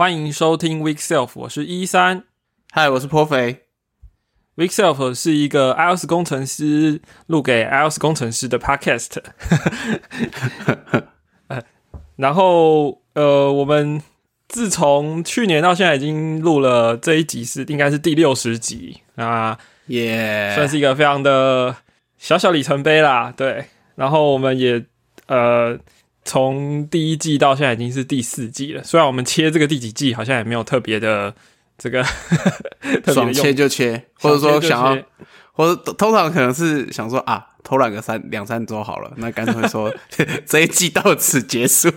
欢迎收听 Week Self，我是一三。嗨，我是颇肥。Week Self 是一个 iOS 工程师录给 iOS 工程师的 Podcast。然后，呃，我们自从去年到现在已经录了这一集是应该是第六十集啊，耶，算是一个非常的小小里程碑啦。对，然后我们也呃。从第一季到现在已经是第四季了，虽然我们切这个第几季好像也没有特别的这个，爽切就切，或者说想要，或者通常可能是想说啊，偷懒个三两三周好了，那干脆说 这一季到此结束。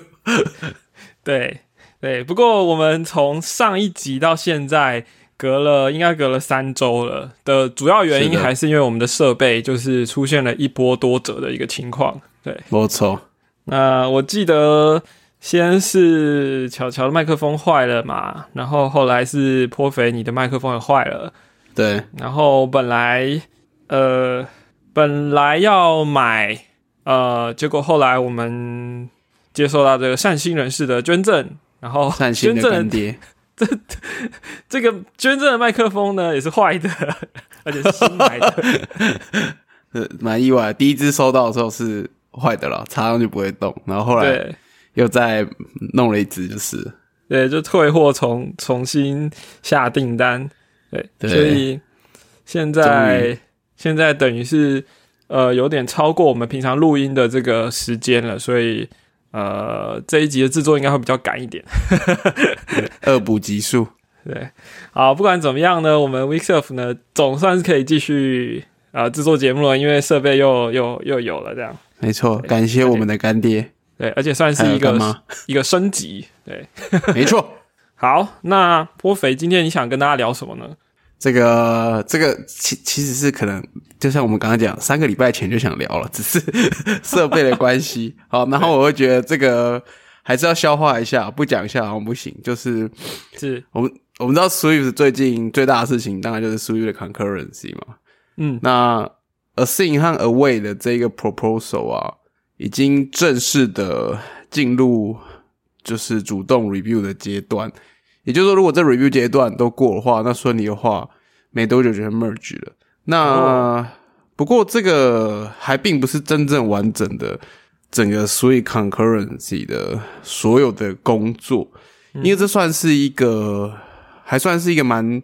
对对，不过我们从上一集到现在隔了应该隔了三周了的主要原因还是因为我们的设备就是出现了一波多折的一个情况。对，没错。那我记得先是巧巧的麦克风坏了嘛，然后后来是颇肥你的麦克风也坏了，对，然后本来呃本来要买呃，结果后来我们接受到这个善心人士的捐赠，然后善心的干爹，这这个捐赠的麦克风呢也是坏的，而且是新买的，呃，蛮意外，第一支收到的时候是。坏的了，插上去不会动。然后后来又再弄了一只，就是对，就退货重重新下订单。对，所以现在现在等于是呃有点超过我们平常录音的这个时间了，所以呃这一集的制作应该会比较赶一点，二补集数。对，好，不管怎么样呢，我们 Weekself 呢总算是可以继续啊制作节目了，因为设备又又又有了这样。没错，感谢我们的干爹。对，而且算是一个一个升级。对，没错。好，那波肥，今天你想跟大家聊什么呢？这个，这个其其实是可能，就像我们刚刚讲，三个礼拜前就想聊了，只是 设备的关系。好，然后我会觉得这个还是要消化一下，不讲一下好像不行。就是是我们我们知道 Swift 最近最大的事情，当然就是 Swift 的 concurrency 嘛。嗯，那。Assign 和 Away 的这个 proposal 啊，已经正式的进入就是主动 review 的阶段。也就是说，如果这 review 阶段都过的话，那顺利的话，没多久就 merge 了。那不过这个还并不是真正完整的整个 Swift concurrency 的所有的工作，因为这算是一个还算是一个蛮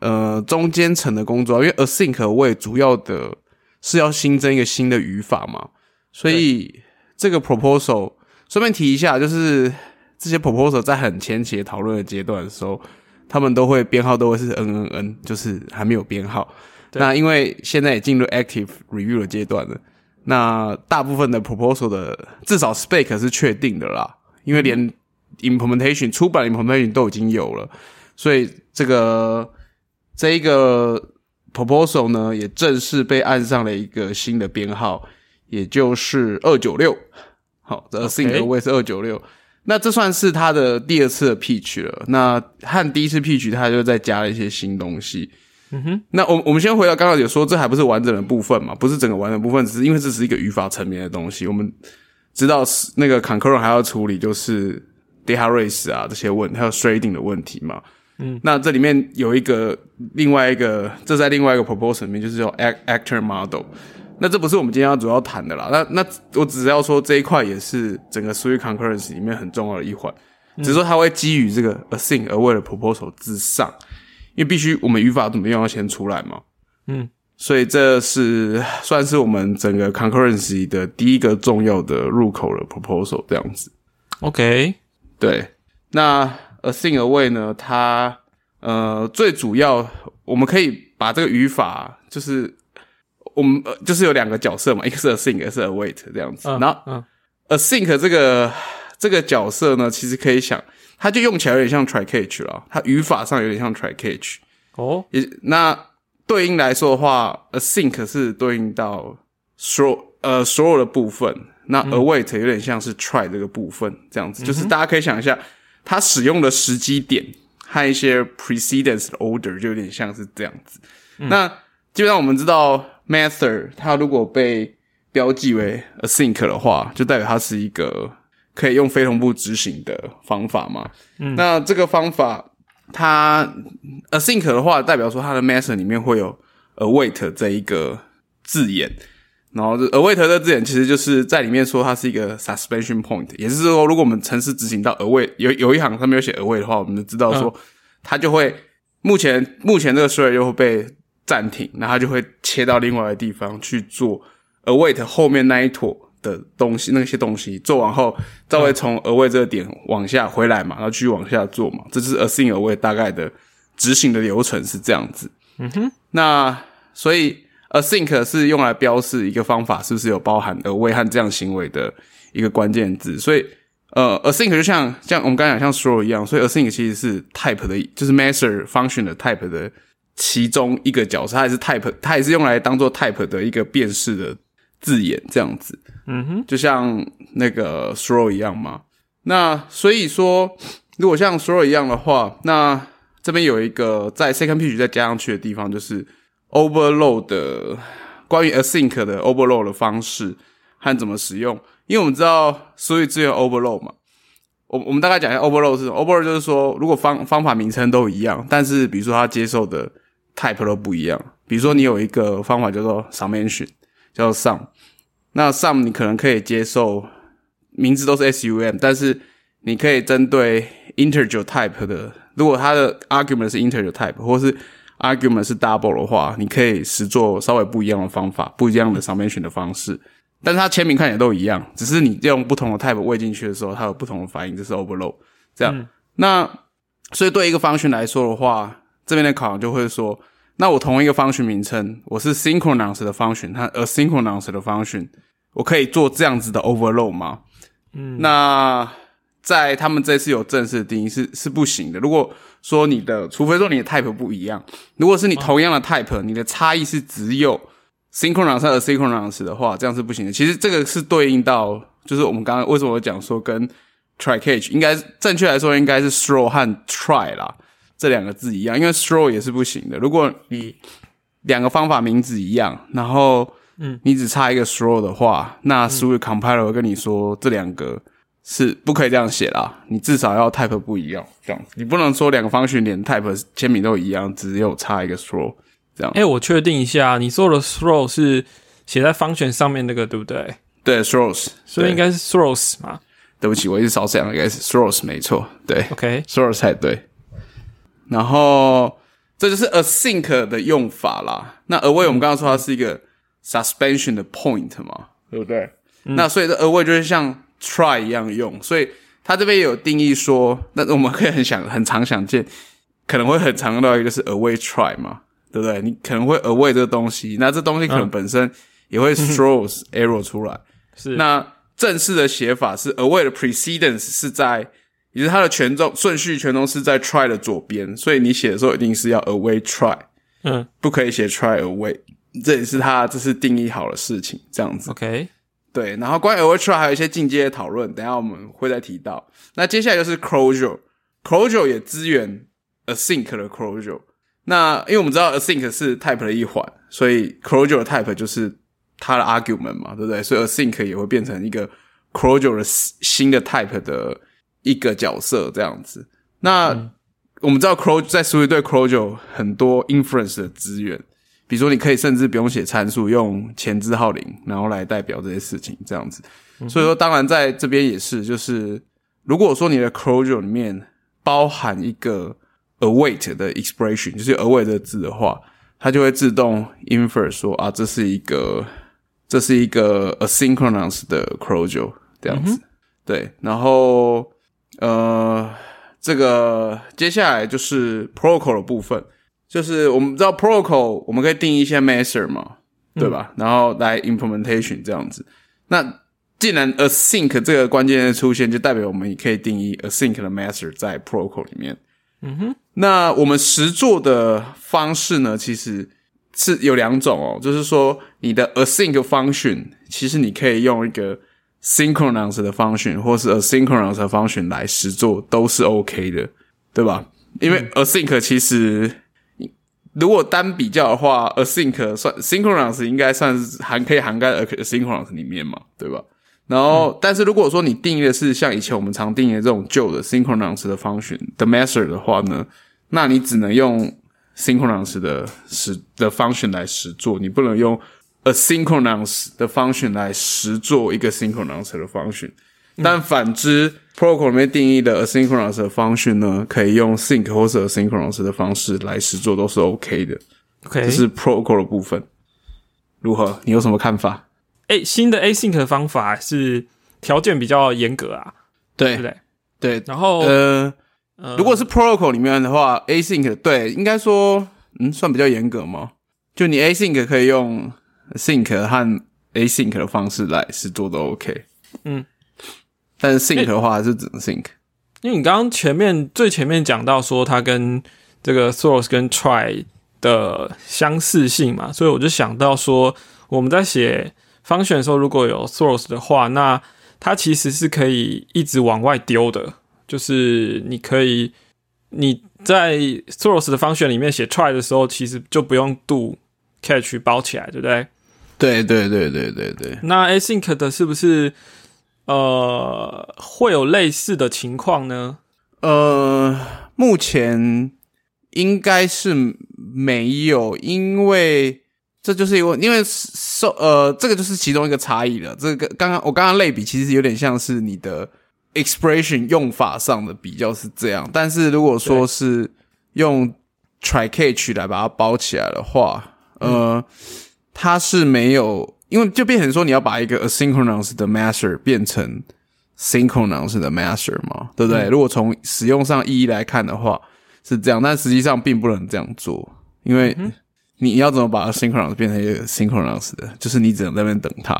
呃中间层的工作，因为 Async Away 主要的。是要新增一个新的语法嘛？所以这个 proposal 顺便提一下，就是这些 proposal 在很前期讨论的阶段的时候，他们都会编号都会是 n n n，就是还没有编号。那因为现在也进入 active review 的阶段了，那大部分的 proposal 的至少 spec 是确定的啦，因为连 implementation 出版 implementation 都已经有了，所以这个这一个。Proposal 呢，也正式被按上了一个新的编号，也就是二九六。好，这 Async 我也是二九六。那这算是他的第二次的 Pitch 了。那和第一次 Pitch，他就再加了一些新东西。嗯哼。那我我们先回到刚刚有说，这还不是完整的部分嘛？不是整个完整部分，只是因为这是一个语法层面的东西。我们知道是那个 Concurrent 还要处理，就是 Data Race 啊这些问，还有 trading 的问题嘛。嗯，那这里面有一个另外一个，这在另外一个 proposal 里面就是叫 actor model。那这不是我们今天要主要谈的啦。那那我只是要说这一块也是整个 Swift concurrency 里面很重要的一环，只是说它会基于这个 async 而为了 proposal 之上，因为必须我们语法怎么用要先出来嘛。嗯，所以这是算是我们整个 concurrency 的第一个重要的入口的 proposal 这样子。OK，对，那。Async Away 呢？它呃，最主要我们可以把这个语法，就是我们呃就是有两个角色嘛，一个是 a s i n g 一个是 Await 这样子。然后 Async 这个这个角色呢，其实可以想，它就用起来有点像 Try Catch 了，它语法上有点像 Try Catch。哦，也那对应来说的话 a sink 是对应到所呃所有的部分，那 Await 有点像是 Try 这个部分这样子，就是大家可以想一下。它使用的时机点和一些 precedence order 就有点像是这样子。那基本上我们知道，method 它如果被标记为 async 的话，就代表它是一个可以用非同步执行的方法嘛。嗯，那这个方法它 async 的话，代表说它的 method 里面会有 await 这一个字眼。然后，await 的字眼其实就是在里面说它是一个 suspension point，也就是说，如果我们程式执行到 await 有有一行上面有写 await 的话，我们就知道说它就会目前目前这个 thread 又会被暂停，那它就会切到另外的地方去做 await 后面那一坨的东西，那些东西做完后，再会从 await 这个点往下回来嘛，然后继续往下做嘛，这就是 async await 大概的执行的流程是这样子。嗯哼，那所以。Async 是用来标示一个方法是不是有包含 await 和这样行为的一个关键字，所以呃，async 就像像我们刚才讲像 throw 一样，所以 async 其实是 type 的，就是 master function 的 type 的其中一个角色，它也是 type，它也是用来当做 type 的一个辨识的字眼，这样子，嗯哼，就像那个 throw 一样嘛。那所以说，如果像 throw 一样的话，那这边有一个在 second page 再加上去的地方，就是。Overload 的关于 async 的 overload 的方式和怎么使用，因为我们知道所以资源 overload 嘛，我我们大概讲一下 overload 是 overload 就是说，如果方方法名称都一样，但是比如说它接受的 type 都不一样，比如说你有一个方法叫做 summation，叫做 sum，那 sum 你可能可以接受名字都是 sum，但是你可以针对 integer type 的，如果它的 argument 是 integer type，或是 argument 是 double 的话，你可以实做稍微不一样的方法，不一样的 summation 的方式，但是它签名看起来都一样，只是你用不同的 type 喂进去的时候，它有不同的反应，这是 overload。这样，那所以对一个方群来说的话，这边的考量就会说，那我同一个方群名称，我是 synchronous 的方群，它 asynchronous 的方群，我可以做这样子的 overload 吗？嗯，那在他们这次有正式的定义是是不行的。如果说你的，除非说你的 type 不一样，如果是你同样的 type，你的差异是只有 synchronous 和 asynchronous 的话，这样是不行的。其实这个是对应到，就是我们刚刚为什么讲说跟 try catch 应该正确来说应该是 throw 和 try 啦，这两个字一样，因为 throw 也是不行的。如果你两个方法名字一样，然后嗯，你只差一个 throw 的话，那 through compiler 会跟你说这两个。是不可以这样写啦，你至少要 type 不一样，这样子，你不能说两个方群连 type 签名都一样，只有差一个 throw 这样。哎，我确定一下，你说的 throw 是写在方群上面那个，对不对？对，throws，所以应该是 throws 嘛？对不起，我一直少讲，应该是 throws 没错，对，OK，throws 才对。然后这就是 async 的用法啦。那 await 我们刚刚说它是一个 suspension 的 point 嘛，对不对？那所以这 await 就是像。Try 一样用，所以它这边有定义说，那我们可以很想很常想见，可能会很常用到一个是 await try 嘛，对不对？你可能会 await 这个东西，那这东西可能本身也会 throws error 出来。是，那正式的写法是 await 的 precedence 是在，也是它的权重顺序权重是在 try 的左边，所以你写的时候一定是要 await try，嗯，不可以写 try await，这也是它这是定义好的事情，这样子。OK。对，然后关于 try 还有一些进阶的讨论，等下我们会再提到。那接下来就是 closure，closure 也支援 async 的 closure。那因为我们知道 async 是 type 的一环，所以 closure 的 type 就是它的 argument 嘛，对不对？所以 async 也会变成一个 closure 的新的 type 的一个角色这样子。那我们知道 closure 在 Swift 对 closure 很多 inference 的资源。比如说，你可以甚至不用写参数，用前置号零，然后来代表这些事情，这样子。所以说，当然在这边也是，就是如果说你的 closure 里面包含一个 await 的 expression，就是 await 的字的话，它就会自动 infer 说啊，这是一个这是一个 asynchronous 的 closure 这样子。对，然后呃，这个接下来就是 protocol 的部分。就是我们知道 protocol，我们可以定义一些 method 嘛，对吧？然后来 implementation 这样子。那既然 async 这个关键的出现，就代表我们也可以定义 async 的 method 在 protocol 里面。嗯哼。那我们实做的方式呢，其实是有两种哦，就是说你的 async function，其实你可以用一个 synchronous 的 function，或是 asynchronous 的 function 来实做，都是 OK 的，对吧？因为 async 其实如果单比较的话，async 算 synchronous 应该算是含可以涵盖 asynchronous 里面嘛，对吧？然后，但是如果说你定义的是像以前我们常定义的这种旧的 synchronous 的 function 的 method 的话呢，那你只能用 synchronous 的实的 function 来实做，你不能用 asynchronous 的 function 来实做一个 synchronous 的 function。但反之，protocol 里面定义的 asynchronous 的 function 呢，可以用 sync 或者 asynchronous 的方式来实做，都是 OK 的。OK，这是 protocol 的部分。如何？你有什么看法？诶，新的 async 的方法是条件比较严格啊，对不对对？对，然后呃，呃如果是 protocol 里面的话，async 对，应该说，嗯，算比较严格吗？就你 async 可以用 sync 和 async 的方式来是做都 OK，嗯，但是 think 的话还是只能 think，。因为你刚刚前面最前面讲到说它跟这个 source 跟 try 的相似性嘛，所以我就想到说我们在写 function 的时候，如果有 source 的话，那它其实是可以一直往外丢的，就是你可以你在 source 的 function 里面写 try 的时候，其实就不用 do catch 包起来，对不对？对对对对对对，那 async 的是不是呃会有类似的情况呢？呃，目前应该是没有，因为这就是因为因为受呃，这个就是其中一个差异了。这个刚刚我刚刚类比，其实有点像是你的 expression 用法上的比较是这样，但是如果说是用 try catch 来把它包起来的话，呃，它是没有，因为就变成说你要把一个 asynchronous 的 master 变成 synchronous 的 master 嘛，对不对？如果从使用上意义来看的话是这样，但实际上并不能这样做，因为你要怎么把 asynchronous 变成一个 synchronous 的，就是你只能在那边等它，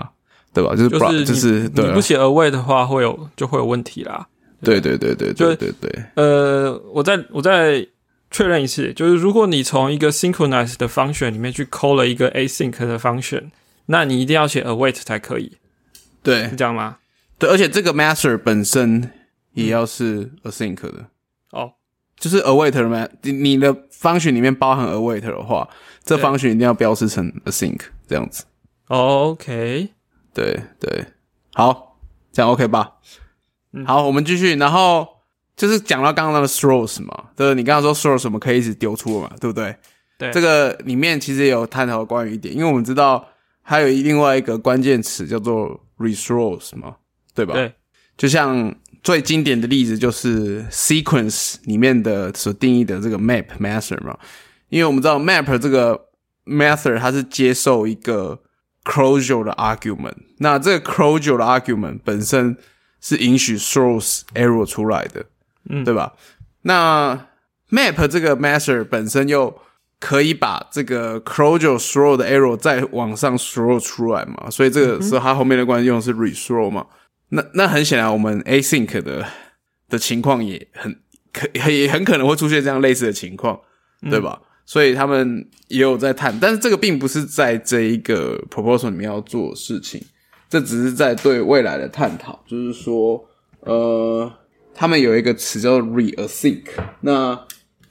对吧？就是不就是你不写 away 的话，会有就会有问题啦。对对对对对对对，呃，我再我再确认一次，就是如果你从一个 synchronous 的 function 里面去抠了一个 async 的 function，那你一定要写 await 才可以，对是这样吗？对，而且这个 master 本身也要是 async 的。哦，就是 await 的 ma，你你的 function 里面包含 await 的话，这对 function 一定要标示成 async 这样子。OK，对对，好，这样 OK 吧？嗯好，我们继续。然后就是讲到刚刚那个 throws 嘛，对，你刚刚说 throws 我们可以一直丢出嘛，对不对？对这个里面其实也有探讨关于一点，因为我们知道还有另外一个关键词叫做 resource 嘛，对吧？对，就像最经典的例子就是 sequence 里面的所定义的这个 map master 嘛，因为我们知道 map 这个 method 它是接受一个 closure 的 argument，那这个 closure 的 argument 本身是允许 source error 出来的，嗯对吧？那 map 这个 method 本身又可以把这个 closure throw 的 error 再往上 throw 出来嘛，所以这个时候它后面的关系用的是 rethrow 嘛。那那很显然，我们 async 的的情况也很可也很可能会出现这样类似的情况，对吧？所以他们也有在探，但是这个并不是在这一个 proposal 里面要做的事情，这只是在对未来的探讨，就是说，呃，他们有一个词叫做 reasync，那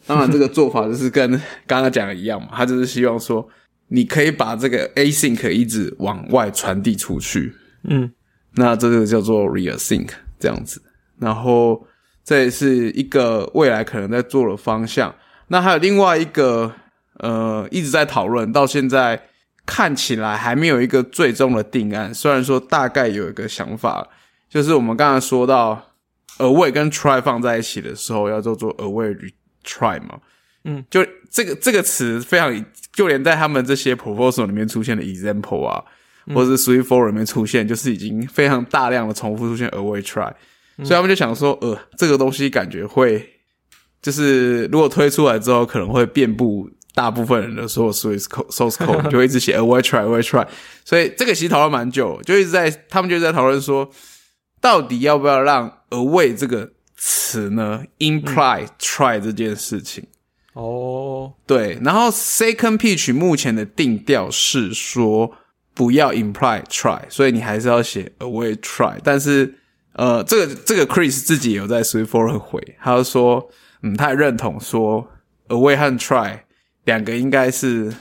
当然这个做法就是跟 刚刚讲的一样嘛，他就是希望说，你可以把这个 async 一直往外传递出去，嗯，那这个叫做 reasync 这样子，然后这也是一个未来可能在做的方向。那还有另外一个呃一直在讨论，到现在看起来还没有一个最终的定案。虽然说大概有一个想法，就是我们刚才说到 away 跟 try 放在一起的时候，要叫做 away try 嘛。嗯，就这个这个词非常，就连在他们这些 proposal 里面出现的 example 啊，或者是 three four 里面出现，就是已经非常大量的重复出现 away try，、所以他们就想说，呃，这个东西感觉会，就是如果推出来之后，可能会遍布大部分人的所有 source code source code，就会一直写 away try away try，所以这个其实讨论蛮久，就一直在他们就在讨论说，到底要不要让 away 这个词呢 imply try 这件事情。哦，对，然后 second pitch 目前的定调是说不要 imply try，所以你还是要写 away try。但是呃，这个这个 Chris 自己也有在 three four 回，他就说，嗯，他也认同说 away 和 try 两个应该是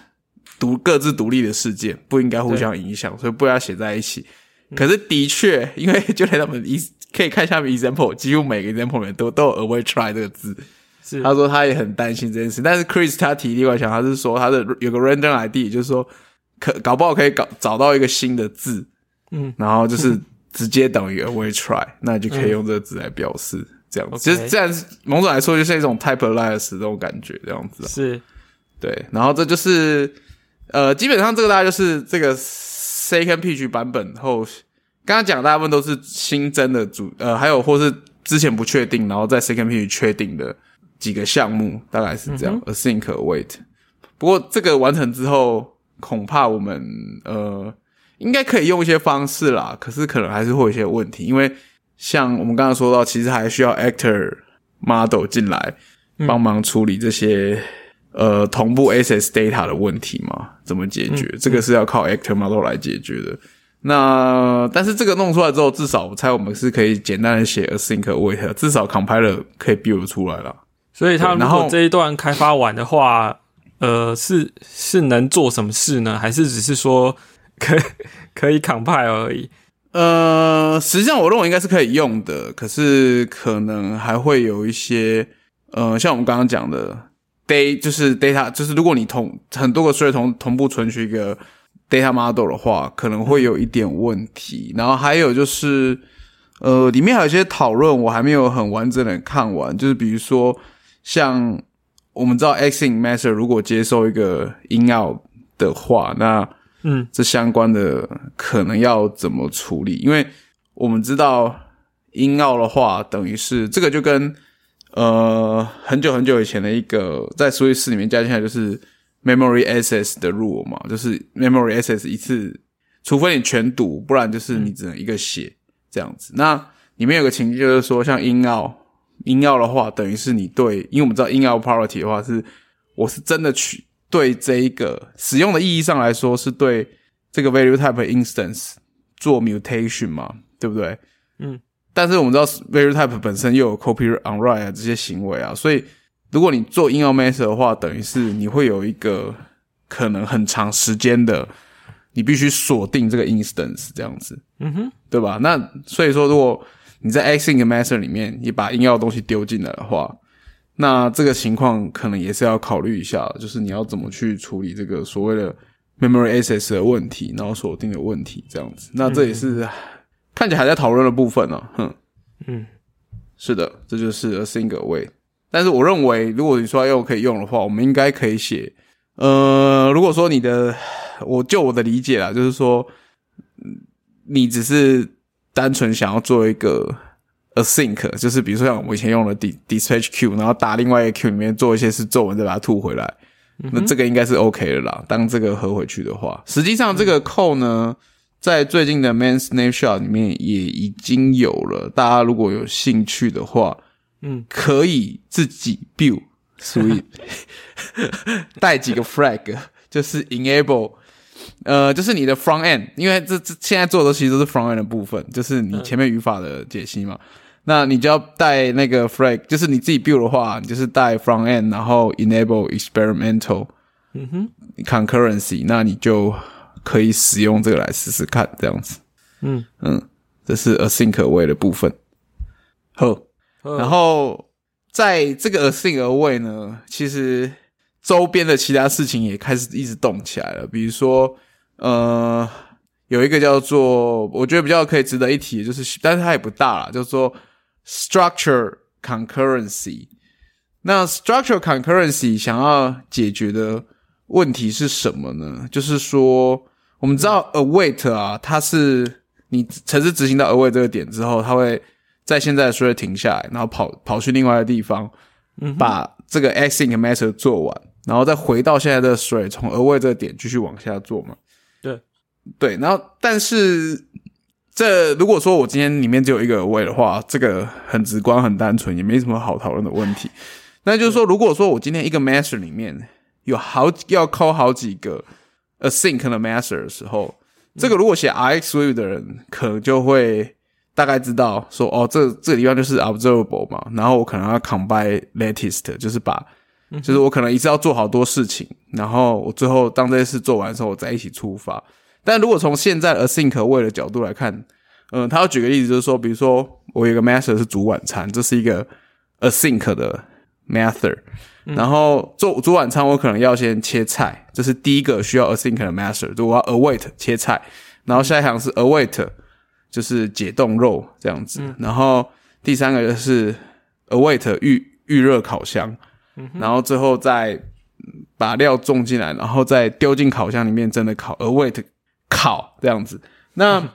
独各自独立的事件，不应该互相影响，所以不要写在一起。可是的确，因为就连他们一可以看下面 example，几乎每个 example 里面都都有 away try 这个字。是。他说他也很担心这件事，但是 Chris 他提另外想，他是说他的有个 random ID，就是说可搞不好可以搞找到一个新的字，嗯，然后就是 直接等于 away try，那就可以用这个字来表示这样子。其实这样某种来说就是一种 typeless 这种感觉，这样子啊。是。对，然后这就是呃，基本上这个大概就是这个 second pitch 版本后，刚刚讲的大部分都是新增的主呃，还有或是之前不确定，然后在 second pitch 确定的几个项目，大概是这样、a sync await。不过这个完成之后，恐怕我们呃应该可以用一些方式啦，可是可能还是会有一些问题，因为像我们刚刚说到，其实还需要 actor model 进来帮忙处理这些、呃同步 SS data 的问题嘛？怎么解决？这个是要靠 actor model 来解决的。那但是这个弄出来之后，至少我猜我们是可以简单的写 async await，至少 compiler 可以 build 出来了。所以他如对然后果这一段开发完的话，呃，是是能做什么事呢？还是只是说可可以 compile 而已？呃，实际上我认为应该是可以用的，可是可能还会有一些呃，像我们刚刚讲的 day 就是 data，就是如果你同很多个 thread 同同步存取一个 data model 的话，可能会有一点问题。然后还有就是呃，里面还有一些讨论我还没有很完整的看完，就是比如说像我们知道 Xing Master 如果接收一个 in out 的话，那嗯，这相关的可能要怎么处理？因为我们知道音奥的话，等于是这个就跟呃很久很久以前的一个在 Switch 里面加进来就是 Memory Access 的 rule 嘛，就是 Memory Access 一次，除非你全读，不然就是你只能一个写这样子。那里面有个情境就是说，像音奥音奥的话，等于是你对，因为我们知道音奥 priority 的话是我是真的去对这一个使用的意义上来说，是对这个 value type instance 做 mutation 嘛，对不对？嗯。但是我们知道 value type 本身又有 copy on write 啊这些行为啊，所以如果你做 in out method 的话，等于是你会有一个可能很长时间的，你必须锁定这个 instance 这样子，嗯哼，对吧？那所以说，如果你在 async method 里面你把 in out 的东西丢进来的话，那这个情况可能也是要考虑一下，就是你要怎么去处理这个所谓的 memory access 的问题，然后锁定的问题，这样子。那这也是、看起来还在讨论的部分呢、哼，嗯，是的，这就是 async await。但是我认为，如果你说要用可以用的话，我们应该可以写。呃，如果说你的，我就我的理解啦，就是说，嗯你只是单纯想要做一个 async，就是比如说像我以前用的 dispatch queue，然后打另外一个 queue 里面做一些事，做完再把它吐回来，那这个应该是 OK 的啦。当这个合回去的话，实际上这个 code 呢，在最近的 main snapshot 里面也已经有了。大家如果有兴趣的话，嗯，可以自己 build sweet，带几个 flag，就是 enable。呃，就是你的 front end，因为这这现在做的其实都是 front end 的部分，就是你前面语法的解析嘛。那你就要带那个 flag，就是你自己 build 的话，你就是带 front end，然后 enable experimental 嗯哼，concurrency，那你就可以使用这个来试试看，这样子。嗯嗯，这是 async await 的部分。好，然后在这个 async away 呢，其实周边的其他事情也开始一直动起来了。比如说，呃，有一个叫做我觉得比较可以值得一提，就是但是它也不大啦，叫做 structure concurrency。那 structure concurrency 想要解决的问题是什么呢？就是说，我们知道 await 啊，它是你程式执行到 await 这个点之后，它会在现在的 thread 停下来，然后跑跑去另外的地方，嗯把这个 async method 做完，然后再回到现在的 thread，从 await 这个点继续往下做嘛。对对，然后但是这如果说我今天里面只有一个 await 的话，这个很直观、很单纯，也没什么好讨论的问题。那就是说，如果说我今天一个 master 里面有好要 call 好几个 async 的 master 的时候，这个如果写 RX Swift 的人，可能就会大概知道说，哦，这这个地方就是 observable 嘛，然后我可能要 combine latest，就是把，就是我可能一次要做好多事情，然后我最后当这些事做完的时候，我再一起出发。但如果从现在 async await 的角度来看，嗯，他要举个例子，就是说，比如说我有一个 master 是煮晚餐，这是一个 async 的 method，然后做煮晚餐，我可能要先切菜，这是第一个需要 async 的 master，就我要 await 切菜，然后下一行是 await，就是解冻肉这样子，然后第三个就是 await 预预热烤箱，然后最后再把料种进来，然后再丢进烤箱里面真的烤，await 烤这样子，那。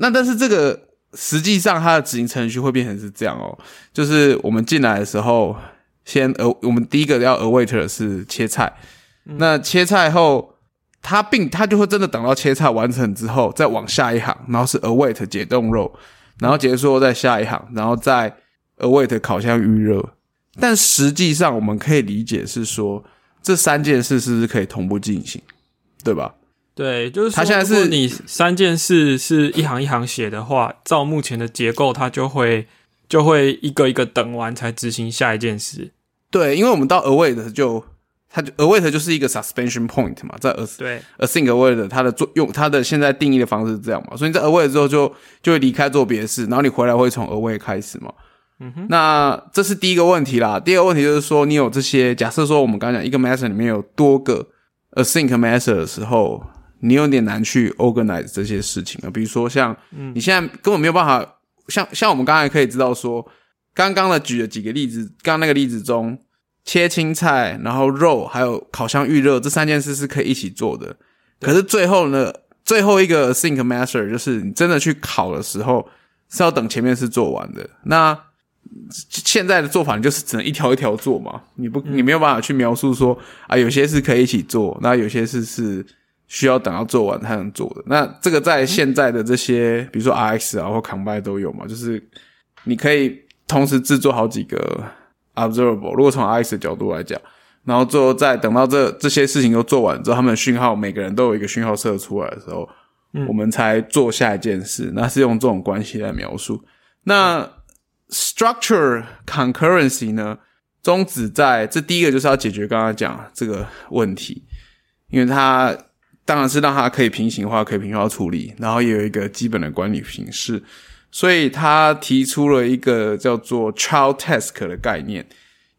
那但是这个实际上它的执行程序会变成是这样哦，就是我们进来的时候，先呃，我们第一个要 await 的是切菜，那切菜后，它并它就会真的等到切菜完成之后，再往下一行，然后是 await 解冻肉，然后结束后再下一行，然后再 await 烤箱预热。但实际上我们可以理解是说，这三件事是不是可以同步进行，对吧？对，就是他现在是你三件事是一行一行写的话，照目前的结构，它就会就会一个一个等完才执行下一件事。对，因为我们到 await 就它就 await 就是一个 suspension point 嘛，在 a 对 async await 它的作用，它的现在定义的方式是这样嘛，所以你在 await 之后就就会离开做别的事，然后你回来会从 await 开始嘛。嗯哼，那这是第一个问题啦。第二个问题就是说，你有这些假设说，我们刚刚讲一个 method 里面有多个 async method 的时候。你有点难去 organize 这些事情啊，比如说像你现在根本没有办法，像像我们刚才可以知道说，刚刚的举了几个例子，刚刚那个例子中，切青菜，然后肉，还有烤箱预热这三件事是可以一起做的。可是最后呢，最后一个 think master 就是你真的去烤的时候是要等前面是做完的。那现在的做法就是只能一条一条做嘛，你不你没有办法去描述说啊，有些是可以一起做，那有些事是。需要等到做完才能做的，那这个在现在的这些，比如说 RX 啊或 Combine 都有嘛，就是你可以同时制作好几个 Observable。如果从 RX 的角度来讲，然后最后再等到这这些事情都做完之后，他们的讯号每个人都有一个讯号射出来的时候，我们才做下一件事。那是用这种关系来描述。那 Structure Concurrency 呢，宗旨在这第一个就是要解决刚刚讲这个问题，因为它。当然是让它可以平行化，可以平行化处理，然后也有一个基本的管理形式，所以他提出了一个叫做 child task 的概念，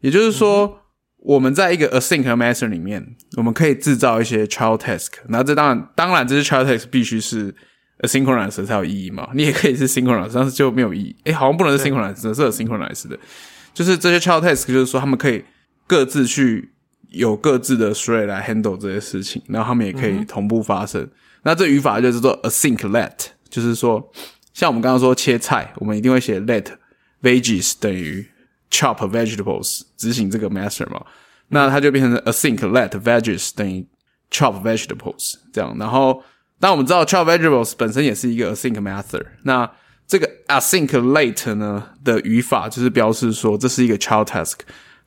也就是说，我们在一个 async master 里面，我们可以制造一些 child task，那这当然，当然这些 child task 必须是 asynchronous 才有意义嘛，你也可以是 synchronous，但是就没有意义。诶，好像不能是 synchronous，是 asynchronous 的，就是这些 child task 就是说他们可以各自去。有各自的 thread 来 handle 这些事情，然后他们也可以同步发生。那这语法就是做 async let，就是说，像我们刚刚说切菜，我们一定会写 let veggies 等于 chop vegetables 执行这个 master 嘛，那它就变成 async let veggies 等于 chop vegetables 这样。然后，当我们知道 chop vegetables 本身也是一个 async master，那这个 async late 呢的语法就是表示说这是一个 child task。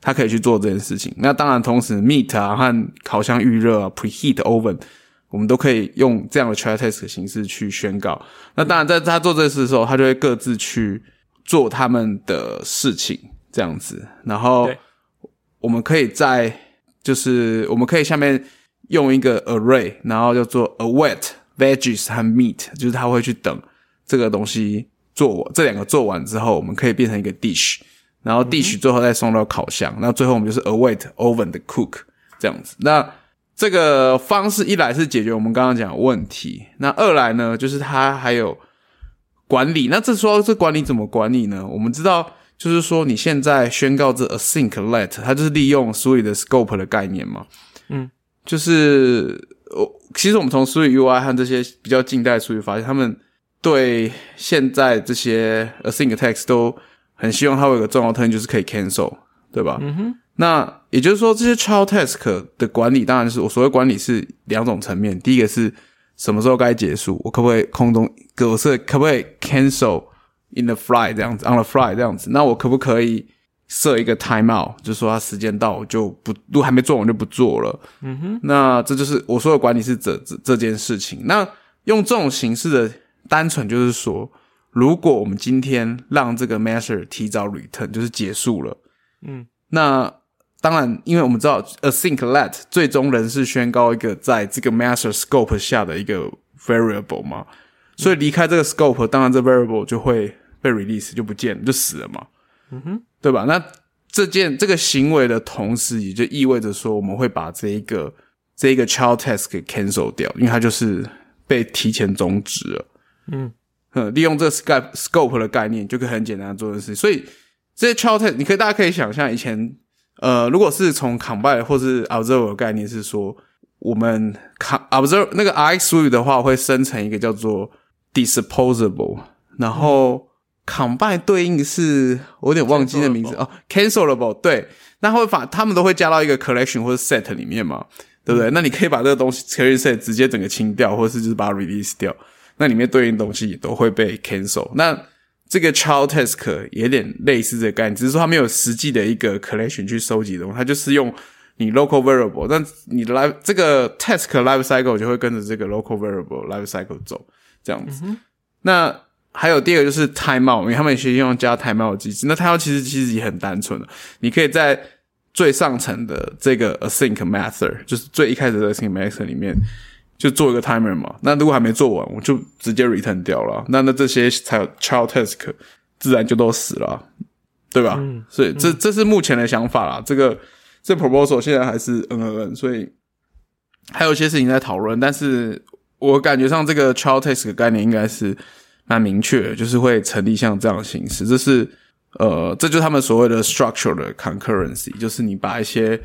它可以去做这件事情。那当然，同时 meat 啊和烤箱预热啊 preheat oven，我们都可以用这样的 child task 形式去宣告。那当然，在他做这事的时候，他就会各自去做他们的事情，这样子。然后我们可以在就是我们可以下面用一个 array，然后叫做 await veggies 和 meat，就是他会去等这个东西做完，这两个做完之后，我们可以变成一个 dish。然后 dish 最后再送到烤箱，那最后我们就是 await oven 的 cook 这样子。那这个方式一来是解决我们刚刚讲的问题，那二来呢，就是它还有管理。那这说这管理怎么管理呢？我们知道，就是说你现在宣告这 async let，它就是利用 s w i t 的 scope 的概念嘛。嗯，就是我其实我们从 s w i UI 和这些比较近代数据发现，他们对现在这些 async text 都。很希望它有一个重要特性，就是可以 cancel，对吧？嗯哼。那也就是说，这些 child task 的管理，当然是我所谓管理是两种层面。第一个是什么时候该结束，我可不可以空中，我是可不可以 cancel in the fly 这样子，on the fly 这样子？那我可不可以设一个 time out，就是说它时间到我就不，都还没做完就不做了。嗯哼。那这就是我说的管理是这这这件事情。那用这种形式的单纯就是说。如果我们今天让这个 master 提早 return，就是结束了，嗯，那当然，因为我们知道 async let 最终仍是宣告一个在这个 master scope 下的一个 variable 嘛，所以离开这个 scope，当然这 variable 就会被 release 就不见了，就死了嘛。嗯哼，对吧？那这件这个行为的同时，也就意味着说，我们会把这一个这一个 child test 给 cancel 掉，因为它就是被提前终止了。嗯，利用这个 scope scope 的概念，就可以很简单的做的事。所以这些 child test，你可以大家可以想象，以前呃，如果是从 combine 或是 observe 的概念是说。我们看 observe 那个 x sweep 的话，会生成一个叫做 disposable，然后 combine 对应是我有点忘记那名字哦，cancelable 对，那会把他们都会加到一个 collection 或者 set 里面嘛，对不对？那你可以把这个东西 collection set 直接整个清掉，或者是就是把它 release 掉，那里面对应东西也都会被 cancel。那这个 child task 也有点类似这个概念，只是说它没有实际的一个 collection 去收集东西，它就是用。你 local variable，但你的 life 这个 task life cycle 就会跟着这个 local variable life cycle 走，这样子。那还有第二个就是 timeout，因为他们其实用加 timeout 机制。那 timeout 其实其实也很单纯的，你可以在最上层的这个 async method，就是最一开始的 async method 里面就做一个 timer 嘛。那如果还没做完，我就直接 return 掉了。那那这些才有 child task，自然就都死了，对吧？所以这这是目前的想法啦。这个。这 proposal 现在还是嗯嗯嗯所以还有一些事情在讨论，但是我感觉上这个 child test 的概念应该是蛮明确，就是会成立像这样的形式。这是呃，这就是他们所谓的 structure 的 concurrency，就是你把一些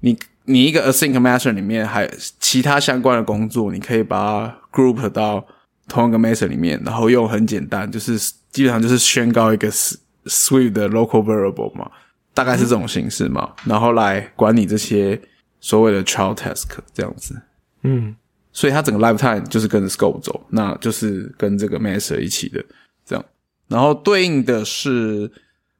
你你一个 async master 里面还其他相关的工作，你可以把它 group 到同一个 master 里面，然后用很简单，就是基本上就是宣告一个 sweet 的 local variable 嘛。大概是这种形式嘛，然后来管理这些所谓的 child task 这样子，嗯，所以它整个 lifetime 就是跟着 scope 走，那就是跟这个 master 一起的这样，然后对应的是，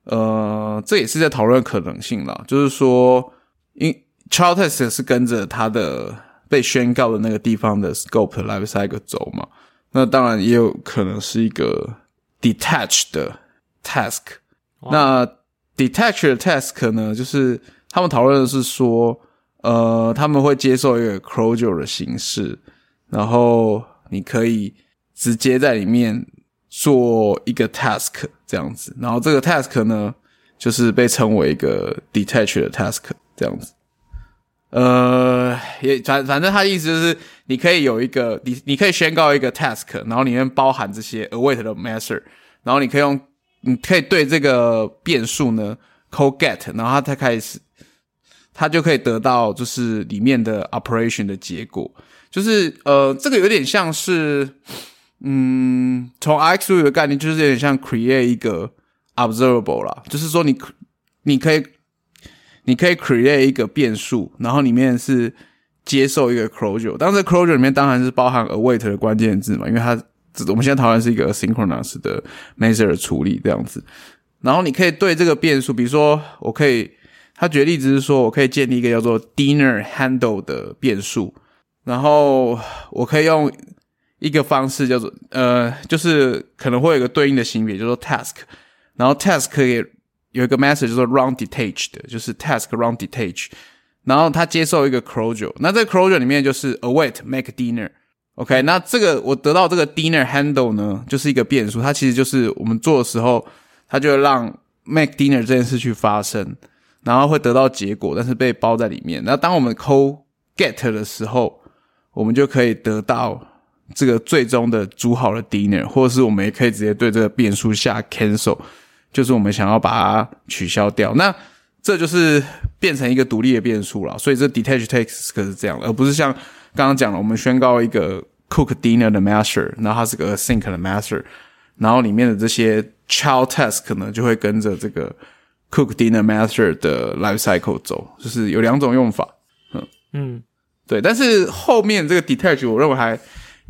呃，这也是在讨论可能性啦，就是说，因 child task 是跟着它的被宣告的那个地方的 scope life cycle 走嘛，那当然也有可能是一个 detached 的 task，那。detached task 呢，就是他们讨论的是说，呃，他们会接受一个 closure 的形式，然后你可以直接在里面做一个 task 这样子，然后这个 task 呢，就是被称为一个 detached task 这样子。呃，也反反正他的意思就是，你可以有一个你你可以宣告一个 task，然后里面包含这些 await 的 method，然后你可以用。你可以对这个变数呢，call get，然后它才开始，它就可以得到就是里面的 operation 的结果，就是呃，这个有点像是，嗯，从 X 的概念就是有点像 create 一个 observable 啦，就是说你你可以你可以 create 一个变数，然后里面是接受一个 closure，当然 closure 里面当然是包含 await 的关键字嘛，因为它。我们现在讨论是一个 synchronous 的 measure 处理这样子，然后你可以对这个变数，比如说我可以，他举例子是说我可以建立一个叫做 dinner handle 的变数，然后我可以用一个方式叫做呃，就是可能会有一个对应的型别，叫做 task，然后 task 可以有一个 message 叫做 run detached，就是 task run detached，然后它接受一个 closure，那这个 closure 里面就是 await make dinner。OK，那这个我得到这个 dinner handle 呢，就是一个变数，它其实就是我们做的时候，它就让 make dinner 这件事去发生，然后会得到结果，但是被包在里面。那当我们 call get 的时候，我们就可以得到这个最终的煮好的 dinner，或者是我们也可以直接对这个变数下 cancel，就是我们想要把它取消掉。那这就是变成一个独立的变数了。所以这 detach takes 可是这样，而不是像。刚刚讲了，我们宣告一个 cook dinner 的 master，然后它是个 async 的 master，然后里面的这些 child task 呢，就会跟着这个 cook dinner master 的 life cycle 走，就是有两种用法。嗯嗯，对。但是后面这个 detach，我认为还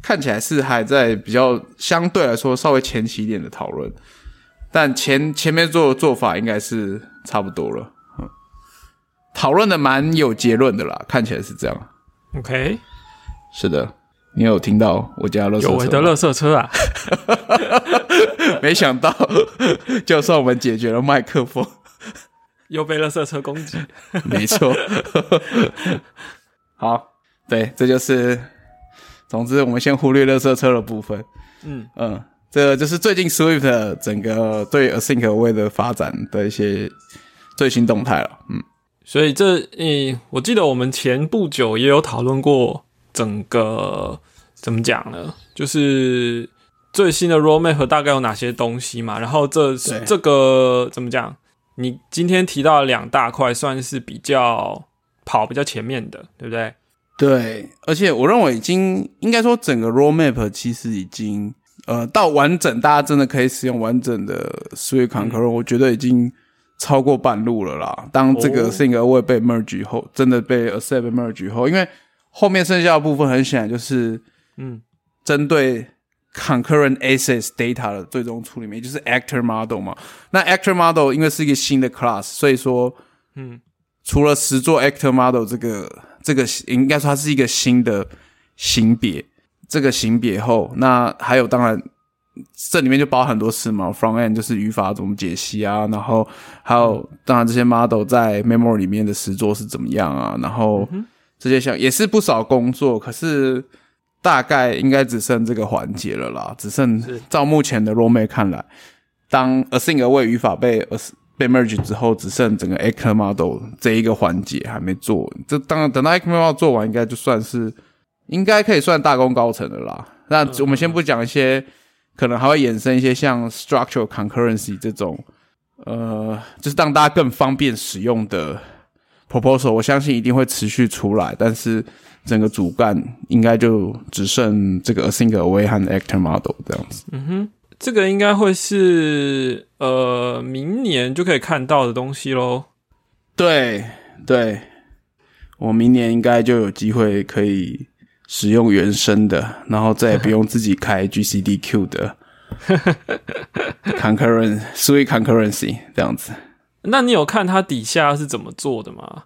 看起来是还在比较相对来说稍微前期一点的讨论，但前前面做的做法应该是差不多了。嗯，讨论的蛮有结论的啦，看起来是这样。OK。是的，你有听到我家乐有我的乐色车啊？没想到，就算我们解决了麦克风，又被乐色车攻击。没错，好，对，这就是总之，我们先忽略热色车的部分。嗯嗯，这就是最近 Swift 整个对 Async Await 的发展的一些最新动态了。嗯，所以这，诶，我记得我们前不久也有讨论过整个怎么讲呢？就是最新的 Roadmap 大概有哪些东西嘛？然后这这个怎么讲？你今天提到两大块，算是比较跑比较前面的，对不对？对，而且我认为已经应该说整个 roadmap 其实已经呃到完整，大家真的可以使用完整的 Swift Concurrent，我觉得已经超过半路了啦。当这个 Sync Await 被 merge 以后，真的被 Accept merge 以后，因为后面剩下的部分很显然就是嗯，针对 Concurrent Access Data 的最终处理，也就是 Actor Model 嘛。那 Actor Model 因为是一个新的 class，所以说嗯，除了实做 Actor Model 这个。这个应该说它是一个新的型别，这个型别后，那还有当然这里面就包很多事嘛，front end 就是语法怎么解析啊，然后还有当然这些 model 在 memory 里面的实作是怎么样啊，然后这些像也是不少工作，可是大概应该只剩这个环节了啦，只剩照目前的 roadmap 看来，当 async await 语法被 as 被 merge 之后，只剩整个 actor model 这一个环节还没做。这当然等到 actor model 做完，应该就算是应该可以算大功告成的啦。那我们先不讲一些可能还会衍生一些像 structural concurrency 这种，呃，就是让大家更方便使用的 proposal，我相信一定会持续出来。但是整个主干应该就只剩这个 single way 和 actor model 这样子。嗯哼。这个应该会是呃明年就可以看到的东西喽。对对，我明年应该就有机会可以使用原生的，然后再也不用自己开 GCDQ 的 concurrent sweet concurrency 这样子。那你有看它底下是怎么做的吗？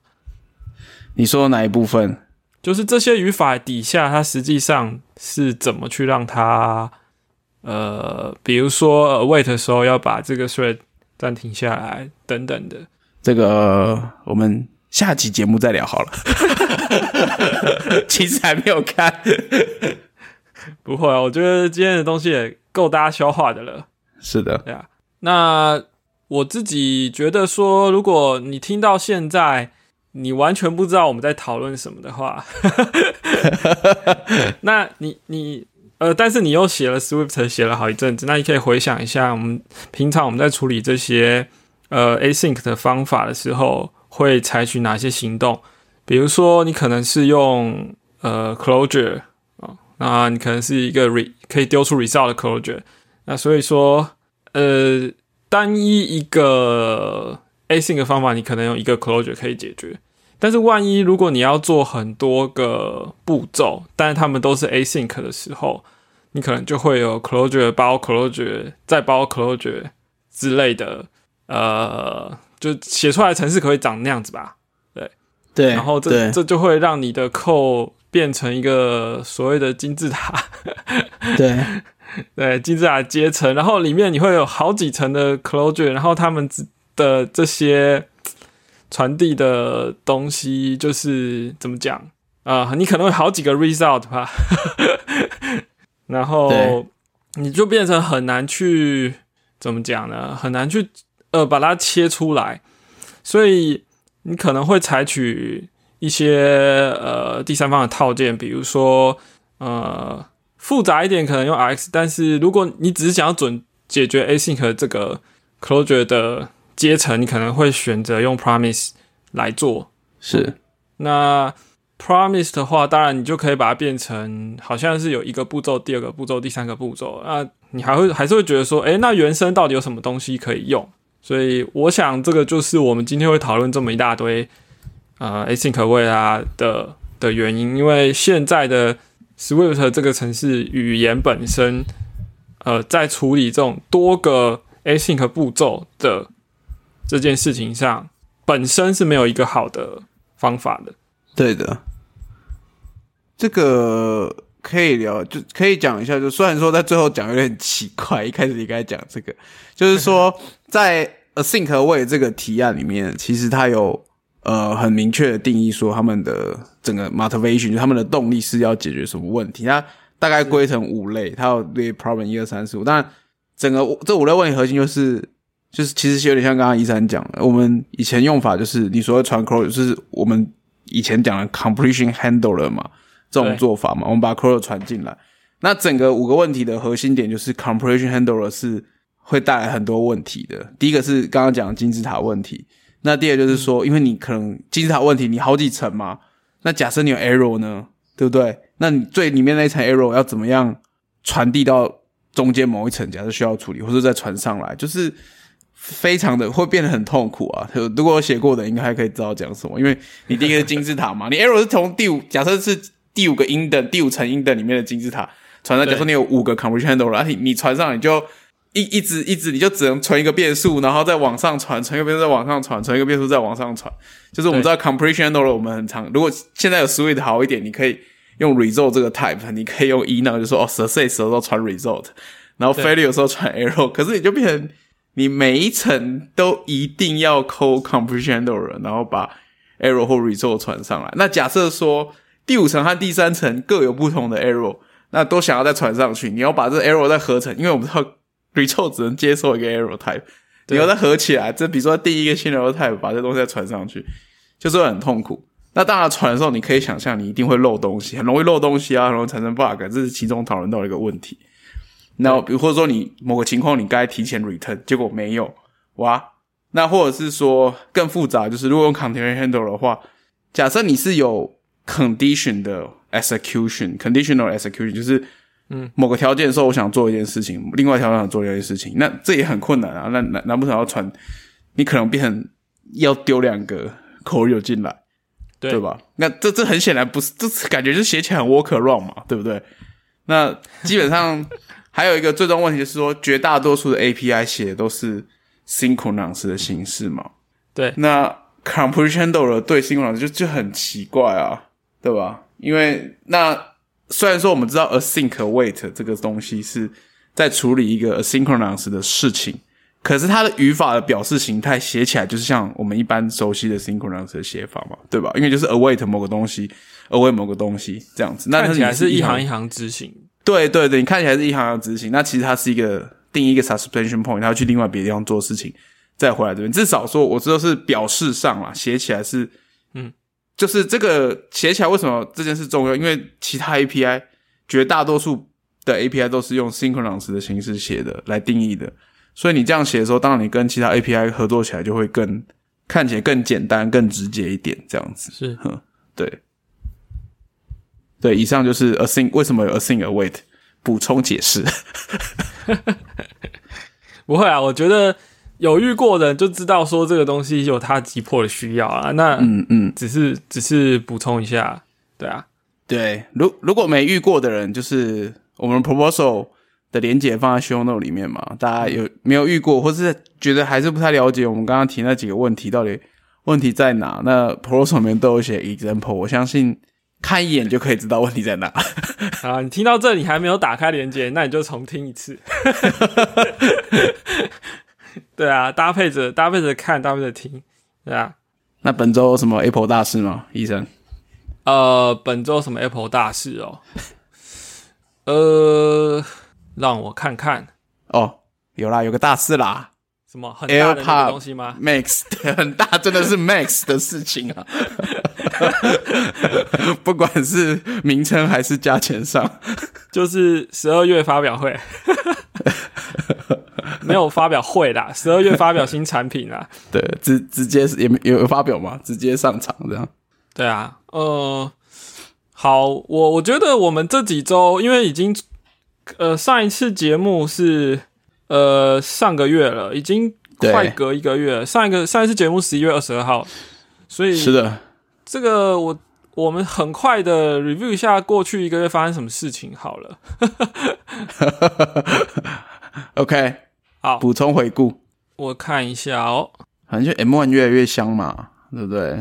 你说哪一部分？就是这些语法底下，它实际上是怎么去让它？呃，比如说 wait 的时候要把这个 thread 暂停下来，等等的。这个我们下期节目再聊好了。其实还没有看，不会啊，我觉得今天的东西也够大家消化的了。是的，对啊。那我自己觉得说，如果你听到现在，你完全不知道我们在讨论什么的话，那你你。呃，但是你又写了 Swift，写了好一阵子，那你可以回想一下，我们平常我们在处理这些呃 async 的方法的时候，会采取哪些行动？比如说，你可能是用呃 closure 啊，那你可能是一个 re 可以丢出 result 的 closure。那所以说，呃，单一一个 async 方法，你可能用一个 closure 可以解决。但是万一如果你要做很多个步骤，但是他们都是 async 的时候，你可能就会有 closure 包 closure 再包 closure 之类的，呃，就写出来的程式可以长那样子吧？对对，然后这这就会让你的 code 变成一个所谓的金字塔，对 对金字塔阶层，然后里面你会有好几层的 closure，然后他们的这些。传递的东西就是怎么讲啊？你可能会好几个 result 吧，然后你就变成很难去怎么讲呢？很难去呃把它切出来，所以你可能会采取一些呃第三方的套件，比如说呃复杂一点可能用 X，但是如果你只是想要准解决 async 这个 closure 的。阶层，你可能会选择用 promise 来做。是，那 promise 的话，当然你就可以把它变成好像是有一个步骤、第二个步骤、第三个步骤。那你还会还是会觉得说，诶，那原生到底有什么东西可以用？所以我想，这个就是我们今天会讨论这么一大堆呃 async await 啊的的原因。因为现在的 Swift 这个城市语言本身，呃，在处理这种多个 async 步骤的。这件事情上本身是没有一个好的方法的。对的，这个可以聊，就可以讲一下。就虽然说在最后讲有点奇怪，一开始应该讲这个，就是说在 async await 这个提案里面，其实它有呃很明确的定义说他们的整个 motivation 就他们的动力是要解决什么问题。它大概归成五类，它有对 problem 一二三四五。当然，整个这五类问题核心就是就是其实有点像刚刚一三讲的，我们以前用法就是你所谓传 call 就是我们以前讲的 completion handler 嘛，这种做法嘛，我们把 call 传进来。那整个五个问题的核心点就是 completion handler 是会带来很多问题的。第一个是刚刚讲的金字塔问题，那第二就是说，因为你可能金字塔问题你好几层嘛，那假设你有 error 呢，对不对？那你最里面那一层 error 要怎么样传递到中间某一层？假设需要处理，或者再传上来，就是非常的会变得很痛苦啊。如果我写过的，应该还可以知道讲什么。因为你第一个金字塔嘛，你 error 是从第五，假设是第五个音的第五层音的里面的金字塔传上。假设你有五个 conversion handler，然后你你传上，你就一一直一直，你就只能存一个变数，然后再往上传，存一个变数再往上传，存一个变数再往上传。就是我们知道 completion handler 我们很常。如果现在有 Swift 好一点，你可以。用 result 这个 type，你可以用 e 呢，就说哦，success 的时候传 result，然后 failure 的时候传 error。可是你就变成你每一层都一定要 call completion handler，然后把 error 或 result 传上来。那假设说第五层和第三层各有不同的 error，那都想要再传上去，你要把这 error 再合成，因为我们知道 result 只能接受一个 error type，你要再合起来。这比如说第一个新 error type 把这东西再传上去，就是会很痛苦。那当然，传的时候你可以想象，你一定会漏东西，很容易漏东西啊，很容易产生 bug，这是其中讨论到一个问题。那比如或者说你某个情况你该提前 return，结果没有哇？那或者是说更复杂，就是如果用 container handle 的话，假设你是有 condition 的 execution，conditional execution 就是嗯某个条件的时候，我想做一件事情，另外条件想做一件事情，那这也很困难啊。那难难不成要传？你可能变成要丢两个 code 进来？对吧？那这这很显然不是，这感觉就写起来很 work around 嘛，对不对？那基本上还有一个最终问题就是说，绝大多数的 API 写的都是 synchronous 的形式嘛。对，那 completion handler 对 synchronous 就就很奇怪啊，对吧？因为那虽然说我们知道 async await 这个东西是在处理一个 asynchronous 的事情。可是它的语法的表示形态写起来就是像我们一般熟悉的 synchronous 的写法嘛，对吧？因为就是 await 某个东西，await 某个东西这样子。那看起来是一行一行执行。对对对，你看起来是一行一行执行。那其实它是一个定义一个 suspension point，它要去另外别的地方做事情，再回来这边。至少说，我知道是表示上啦，写起来是，嗯，就是这个写起来为什么这件事重要？因为其他 API 绝大多数的 API 都是用 synchronous 的形式写的来定义的。所以你这样写的时候，当然你跟其他 API 合作起来就会更看起来更简单、更直接一点，这样子是，对，对。以上就是 async 为什么有 async await 补充解释。不会啊，我觉得有遇过的就知道说这个东西有它急迫的需要啊。那嗯嗯，只是只是补充一下，对啊，对。如如果没遇过的人，就是我们 proposal。的连接放在 show note 里面嘛？大家有没有遇过，或是觉得还是不太了解我们刚刚提那几个问题到底问题在哪？那 proposal 里面都有写 example，我相信看一眼就可以知道问题在哪。啊，你听到这里还没有打开连接，那你就重听一次。对啊，搭配着搭配着看，搭配着听，对啊。那本周什么 Apple 大事吗？医生？呃，本周什么 Apple 大事哦？呃。让我看看哦，有啦，有个大事啦，什么很大的东西吗？Max 很大，真的是 Max 的事情啊！不管是名称还是价钱上，就是十二月发表会，没有发表会啦，十二月发表新产品啦，对，直直接也没有发表嘛，直接上场这样。对啊，呃，好，我我觉得我们这几周因为已经。呃，上一次节目是呃上个月了，已经快隔一个月了。上一个上一次节目十一月二十二号，所以是的，这个我我们很快的 review 一下过去一个月发生什么事情好了。OK，好，补充回顾，我看一下哦，反正就 M one 越来越香嘛，对不对？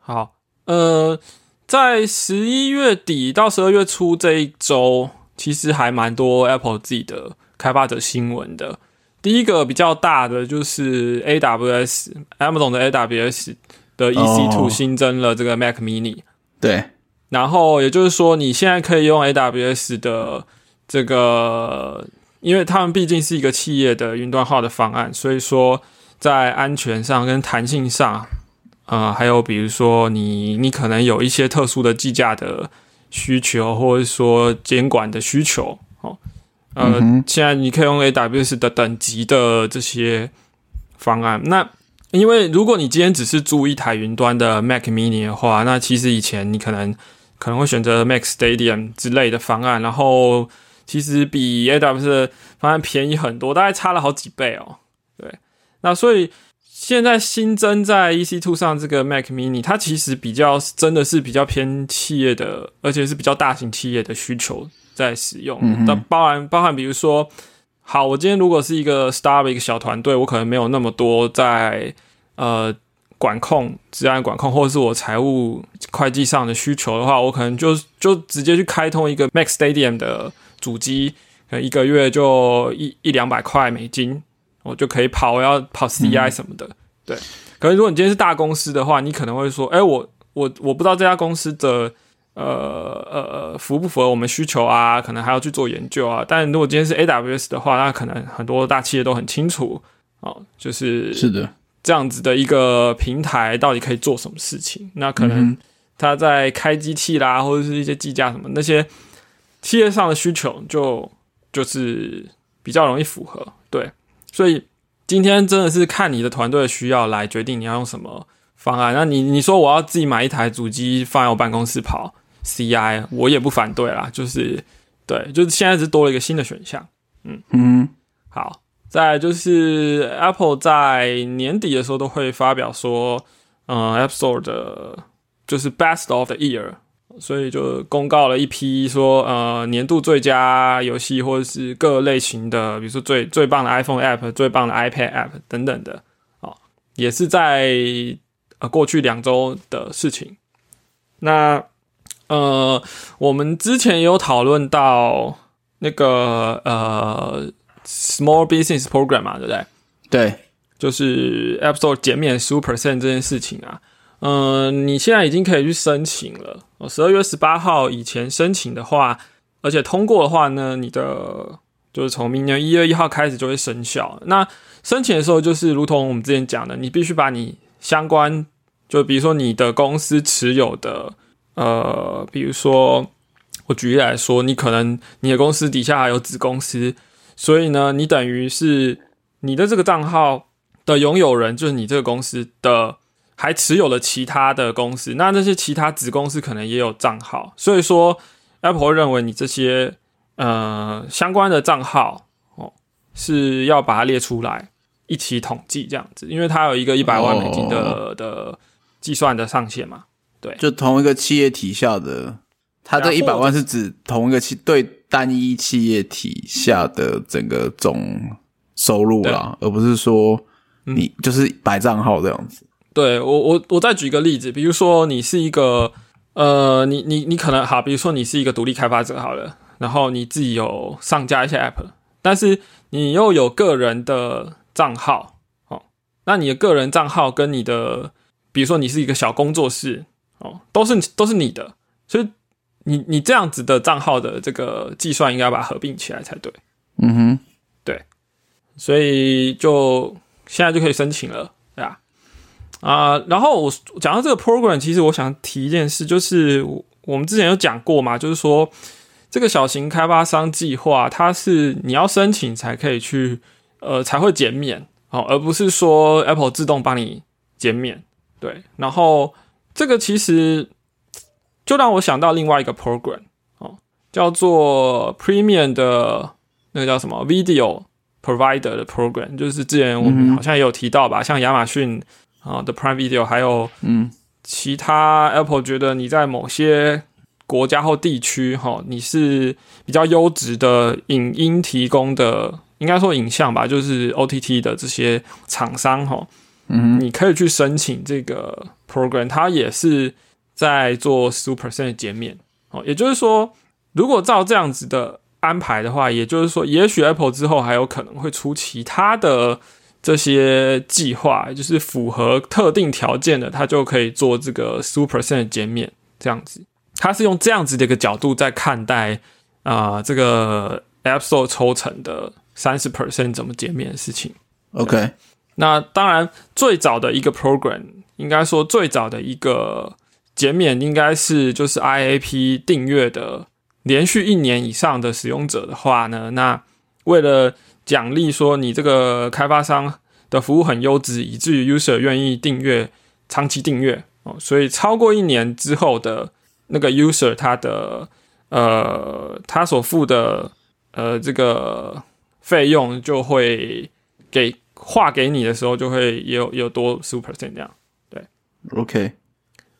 好，呃，在十一月底到十二月初这一周。其实还蛮多 Apple 自己的开发者新闻的。第一个比较大的就是 AWS，Amazon 的 AWS 的 EC Two 新增了这个 Mac Mini，对，然后也就是说，你现在可以用 AWS 的这个，因为他们毕竟是一个企业的云端化的方案，所以说在安全上跟弹性上，呃，还有比如说你你可能有一些特殊的计价的需求，或者说监管的需求，哦，呃，现在你可以用 AWS 的等级的这些方案，那。因为如果你今天只是租一台云端的 Mac Mini 的话，那其实以前你可能可能会选择 Mac Stadium 之类的方案，然后其实比 AWS 的方案便宜很多，大概差了好几倍哦。对，那所以现在新增在 EC Two 上这个 Mac Mini，它其实比较真的是比较偏企业的，而且是比较大型企业的需求在使用。那包含包含比如说。好，我今天如果是一个 star 的一个小团队，我可能没有那么多在呃管控、治安管控，或者是我财务会计上的需求的话，我可能就就直接去开通一个 Max Stadium 的主机，可能一个月就一一两百块美金，我就可以跑，我要跑 CI 什么的。对，可是如果你今天是大公司的话，你可能会说，哎，我我我不知道这家公司的。呃呃符不符合我们需求啊？可能还要去做研究啊。但如果今天是 AWS 的话，那可能很多大企业都很清楚哦，就是是的，这样子的一个平台到底可以做什么事情？那可能它在开机器啦，或者是一些计价什么那些企业上的需求，就就是比较容易符合。对，所以今天真的是看你的团队的需要来决定你要用什么方案。那你你说我要自己买一台主机放在我办公室跑？C.I. 我也不反对啦，就是对，就是现在是多了一个新的选项。嗯嗯，好，再就是 Apple 在年底的时候都会发表说，嗯，App Store 的就是 Best of the Year，所以就公告了一批说，呃，年度最佳游戏或者是各类型的，比如说最最棒的 iPhone App、最棒的 iPad App 等等的，哦，也是在呃过去两周的事情。那呃，我们之前也有讨论到那个呃，Small Business Program 嘛，对不对？对，就是 App Store 减免十五 percent 这件事情啊。嗯，你现在已经可以去申请了。我十二月十八号以前申请的话，而且通过的话呢，你的就是从明年一月一号开始就会生效。那申请的时候，就是如同我们之前讲的，你必须把你相关，就比如说你的公司持有的。呃，比如说，我举例来说，你可能你的公司底下还有子公司，所以呢，你等于是你的这个账号的拥有人，就是你这个公司的还持有了其他的公司，那那些其他子公司可能也有账号，所以说 Apple 认为你这些呃相关的账号哦是要把它列出来一起统计这样子，因为它有一个一百万美金的的计算的上限嘛。对，就同一个企业体下的，它这一百万是指同一个企对单一企业体下的整个总收入啦，而不是说你就是白账号这样子。对我，我我再举个例子，比如说你是一个呃，你你你可能好，比如说你是一个独立开发者好了，然后你自己有上架一些 app，但是你又有个人的账号，哦，那你的个人账号跟你的，比如说你是一个小工作室。哦，都是都是你的，所以你你这样子的账号的这个计算应该把它合并起来才对。嗯哼，对，所以就现在就可以申请了，对吧？啊，然后我讲到这个 program，其实我想提一件事，就是我们之前有讲过嘛，就是说这个小型开发商计划，它是你要申请才可以去，呃，才会减免哦，而不是说 Apple 自动帮你减免。对，然后。这个其实就让我想到另外一个 program 哦，叫做 Premium 的那个叫什么 Video Provider 的 program，就是之前我们好像也有提到吧，像亚马逊啊的 Prime Video，还有嗯其他 Apple 觉得你在某些国家或地区哈，你是比较优质的影音提供的，应该说影像吧，就是 OTT 的这些厂商哈。嗯，你可以去申请这个 program，它也是在做十五 percent 的减免哦。也就是说，如果照这样子的安排的话，也就是说，也许 Apple 之后还有可能会出其他的这些计划，就是符合特定条件的，它就可以做这个十五 percent 的减免，这样子。它是用这样子的一个角度在看待啊，这个 App Store 抽成的三十 percent 怎么减免的事情。OK，那当然最早的一个 program，应该说最早的一个减免应该是就是 IAP 订阅的。连续一年以上的使用者的话呢，那为了奖励说你这个开发商的服务很优质，以至于 user 愿意订阅长期订阅哦，所以超过一年之后的那个 user 他的呃他所付的呃这个费用就会给划给你的时候就会有有多十五 percent 这样，，OK，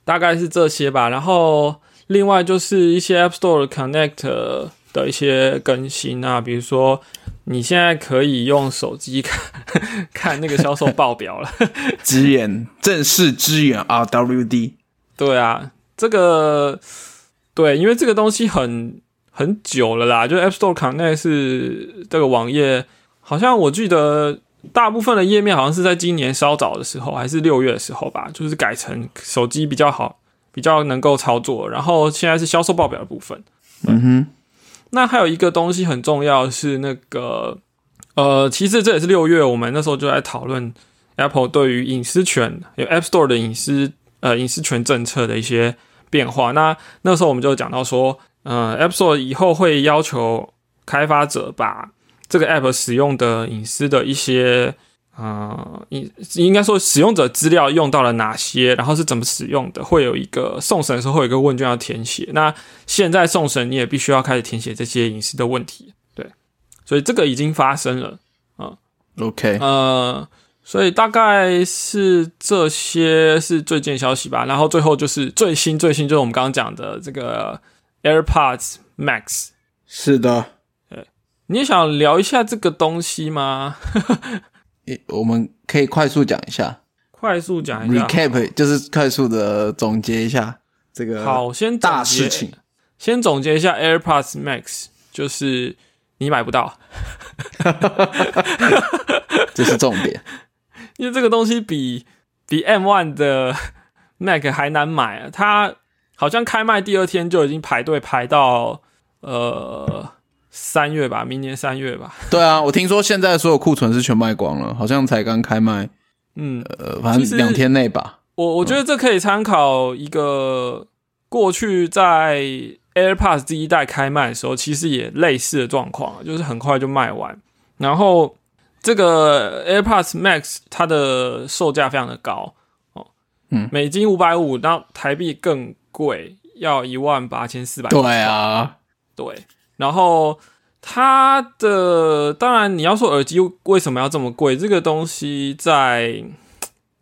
大概是这些吧，然后。另外就是一些 App Store Connect 的一些更新啊，比如说你现在可以用手机看看那个销售报表了，支援正式支援 RWD。对啊，这个对，因为这个东西很很久了啦，就 App Store Connect 是这个网页，好像我记得大部分的页面好像是在今年稍早的时候，还是六月的时候吧，就是改成手机比较好。比较能够操作，然后现在是销售报表的部分。嗯哼，那还有一个东西很重要是那个，呃，其实这也是六月我们那时候就在讨论 Apple 对于隐私权有 App Store 的隐私呃隐私权政策的一些变化。那那时候我们就讲到说，呃，App Store 以后会要求开发者把这个 App 使用的隐私的一些。啊，应应该说使用者资料用到了哪些，然后是怎么使用的，会有一个送审的时候会有一个问卷要填写。那现在送审你也必须要开始填写这些隐私的问题，对，所以这个已经发生了啊。OK，呃，所以大概是这些是最近消息吧。然后最后就是最新最新就是我们刚刚讲的这个 AirPods Max。是的，对，你想聊一下这个东西吗？我们可以快速讲一下，快速讲一下，recap 就是快速的总结一下这个好，先大事情，先总结一下 AirPods Max，就是你买不到，这是重点，因为这个东西比比 M One 的 Mac 还难买啊，它好像开卖第二天就已经排队排到呃。三月吧，明年三月吧。对啊，我听说现在所有库存是全卖光了，好像才刚开卖。嗯，呃，反正两天内吧。我我觉得这可以参考一个过去在 AirPods 第一代开卖的时候，其实也类似的状况，就是很快就卖完。然后这个 AirPods Max 它的售价非常的高哦，嗯，美金五百五，然后台币更贵，要一万八千四百。对啊，对。然后它的当然你要说耳机为什么要这么贵？这个东西在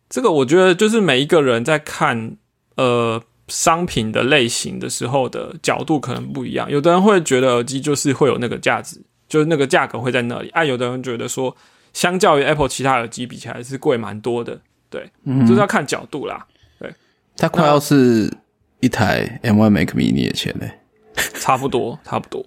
这个我觉得就是每一个人在看呃商品的类型的时候的角度可能不一样。有的人会觉得耳机就是会有那个价值，就是那个价格会在那里。哎，有的人觉得说，相较于 Apple 其他耳机比起来是贵蛮多的。对，嗯就是要看角度啦。对，它快要是一台 M1 Mac Mini 的钱嘞，差不多，差不多。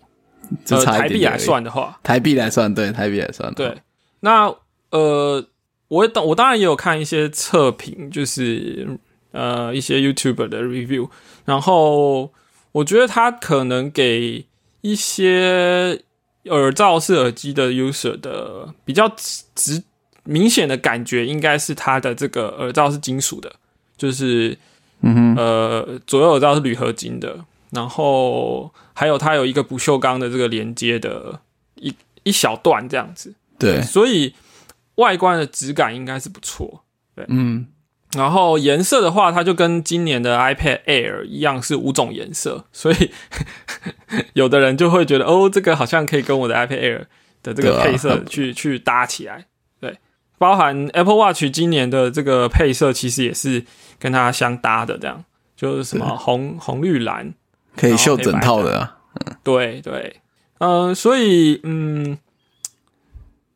呃，台币来算的话，台币来算，对，台币来算。对，那呃，我当我当然也有看一些测评，就是呃一些 YouTuber 的 review，然后我觉得他可能给一些耳罩式耳机的 user 的比较直明显的感觉，应该是它的这个耳罩是金属的，就是嗯哼，呃，左右耳罩是铝合金的。然后还有它有一个不锈钢的这个连接的一一小段这样子，对，所以外观的质感应该是不错，对，嗯。然后颜色的话，它就跟今年的 iPad Air 一样是五种颜色，所以有的人就会觉得哦，这个好像可以跟我的 iPad Air 的这个配色去去搭起来，对，包含 Apple Watch 今年的这个配色其实也是跟它相搭的，这样就是什么红红绿蓝。可以秀整套的啊，嗯，对对，嗯，所以嗯，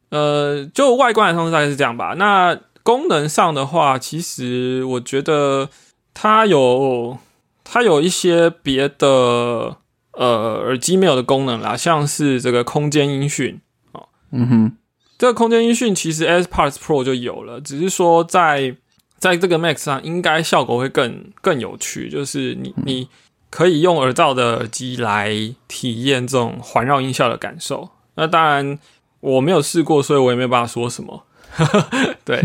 呃，就外观来说大概是这样吧。那功能上的话，其实我觉得它有它有一些别的呃耳机没有的功能啦，像是这个空间音讯。啊，嗯哼，这个空间音讯其实 AirPods Pro 就有了，只是说在在这个 Max 上应该效果会更更有趣，就是你你可以用耳罩的耳机来体验这种环绕音效的感受。那当然我没有试过，所以我也没有办法说什么。对，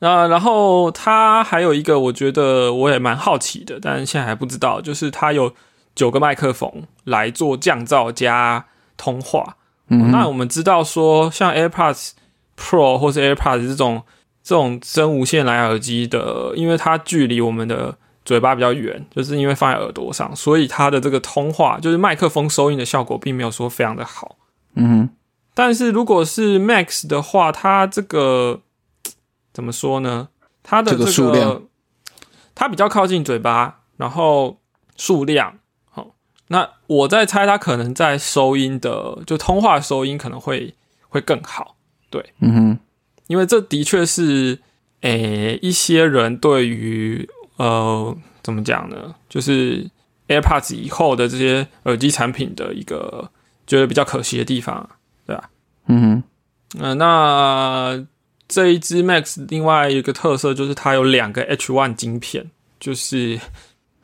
那然后它还有一个我觉得我也蛮好奇的，但是现在还不知道，就是它有九个麦克风来做降噪加通话。嗯那我们知道说，像 AirPods Pro 或是 AirPods 这种这种真无线蓝牙耳机的，因为它距离我们的嘴巴比较圆，就是因为放在耳朵上，所以它的这个通话就是麦克风收音的效果，并没有说非常的好。嗯哼。但是如果是 Max 的话，它这个 怎么说呢？它的这个数量，它比较靠近嘴巴，然后数量好。那我在猜，它可能在收音的，就通话收音可能会会更好，对，嗯哼，因为这的确是，诶，一些人对于呃，怎么讲呢？就是 AirPods 以后的这些耳机产品的一个觉得比较可惜的地方，对吧？嗯哼，嗯，那这一支 Max 另外一个特色就是它有两个 H One 晶片，就是，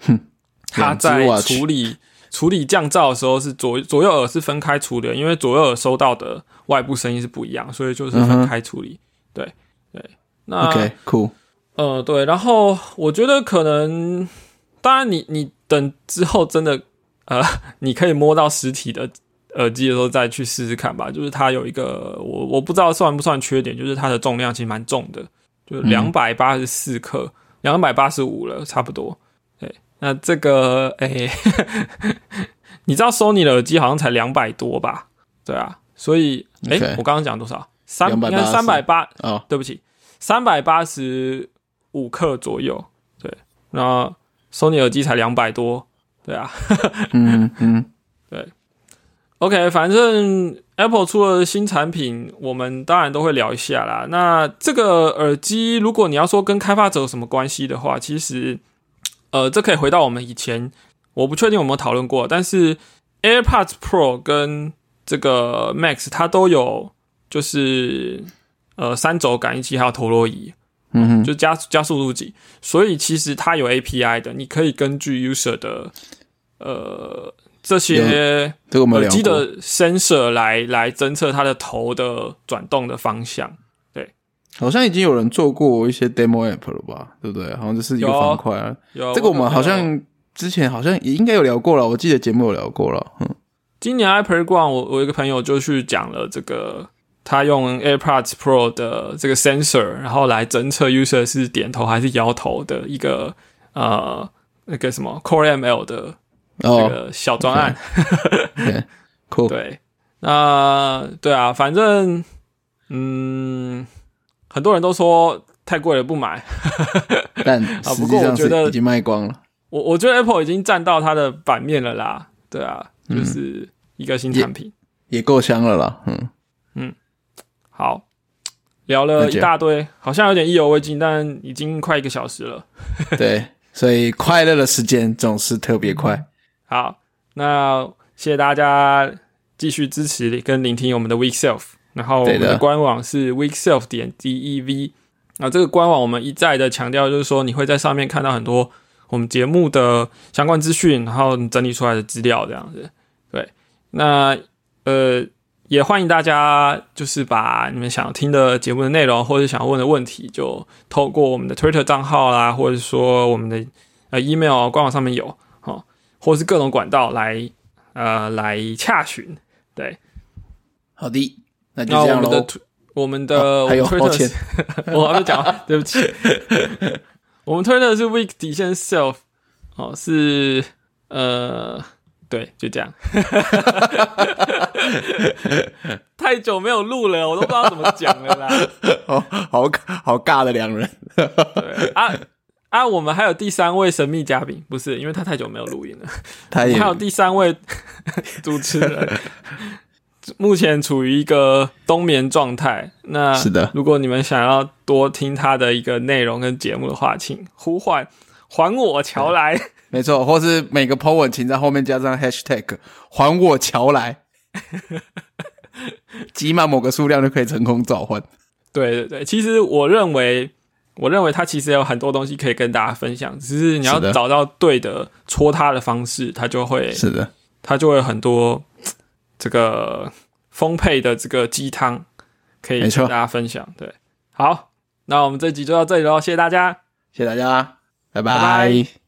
哼，它在处理。处理降噪的时候是左左右耳是分开处理，因为左右耳收到的外部声音是不一样，所以就是分开处理。对对，那 OK，cool。呃，对，然后我觉得可能，当然你你等之后真的呃，你可以摸到实体的耳机的时候再去试试看吧。就是它有一个我我不知道算不算缺点，就是它的重量其实蛮重的，就两百八十四克，两百八十五了，差不多。对那这个诶，你知道 Sony 的耳机好像才两百多吧？对啊，所以诶，我刚刚讲多少？三应该三百八哦，对不起，三百八十五克左右。对，那 Sony 耳机才两百多，对啊，嗯嗯，对。OK，反正 Apple 出了新产品，我们当然都会聊一下啦。那这个耳机，如果你要说跟开发者有什么关系的话，其实。呃，这可以回到我们以前，我不确定有没有讨论过，但是 AirPods Pro 跟这个 Max 它都有，就是呃三轴感应器还有陀螺仪，嗯哼，就加加速度计，所以其实它有 API 的，你可以根据 user 的呃这些耳机的 sensor 来来侦测它的头的转动的方向。对好像已经有人做过一些 demo app 了吧，对不对？好像就是一个方块啊。有这个我们好像之前好像也应该有聊过了，我记得节目有聊过了。嗯，今年 Apple One，我我一个朋友就去讲了这个，他用 AirPods Pro 的这个 sensor，然后来侦测 user 是点头还是摇头的一个呃那个什么 Core ML 的这个小专案。Cool。对，那对啊，反正嗯。很多人都说太贵了不买，但啊，不过我觉得已经卖光了。我我觉得 Apple 已经占到它的版面了啦，对啊，就是一个新产品，也够香了啦。嗯嗯，好，聊了一大堆，好像有点意犹未尽，但已经快一个小时了。对，所以快乐的时间总是特别快。好，那谢谢大家继续支持跟聆听我们的 Week Self。然后我们的官网是 weekself 点 dev，啊，这个官网我们一再的强调，就是说你会在上面看到很多我们节目的相关资讯，然后整理出来的资料这样子。对，那呃也欢迎大家就是把你们想听的节目的内容，或者想问的问题，就透过我们的 Twitter 账号啦，或者说我们的呃 email 官网上面有，哦，或是各种管道来呃来洽询。对，好的。那我们的我们的还有抱歉，我还没讲，对不起。我们推的是 week 底线 self，哦，是呃，对，就这样。太久没有录了，我都不知道怎么讲了啦。好好好尬的两人。对啊啊，我们还有第三位神秘嘉宾，不是因为他太久没有录音了，他也还有第三位 主持人。目前处于一个冬眠状态。那是的，如果你们想要多听他的一个内容跟节目的话，请呼唤还我乔来。没错，或是每个 po 文请在后面加上 hashtag 还我乔来。集满某个数量就可以成功召唤。对对对，其实我认为，我认为它其实有很多东西可以跟大家分享，只是你要找到对的戳它的方式，它就会是的，它就会很多这个丰沛的这个鸡汤可以跟大家分享。对，好，那我们这集就到这里喽，谢谢大家，谢谢大家，拜拜。